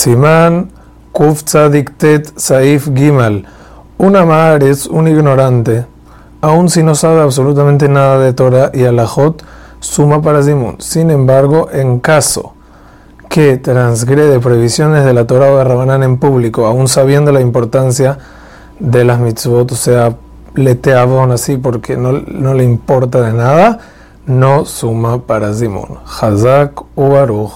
Simán kufza Diktet Saif Gimal. Una mar es un ignorante, aun si no sabe absolutamente nada de Torah y Alajot, suma para Simón. Sin embargo, en caso que transgrede prohibiciones de la Torah o de Rabanán en público, aun sabiendo la importancia de las mitzvot, o sea, le teabon así porque no, no le importa de nada, no suma para Simón. Hazak u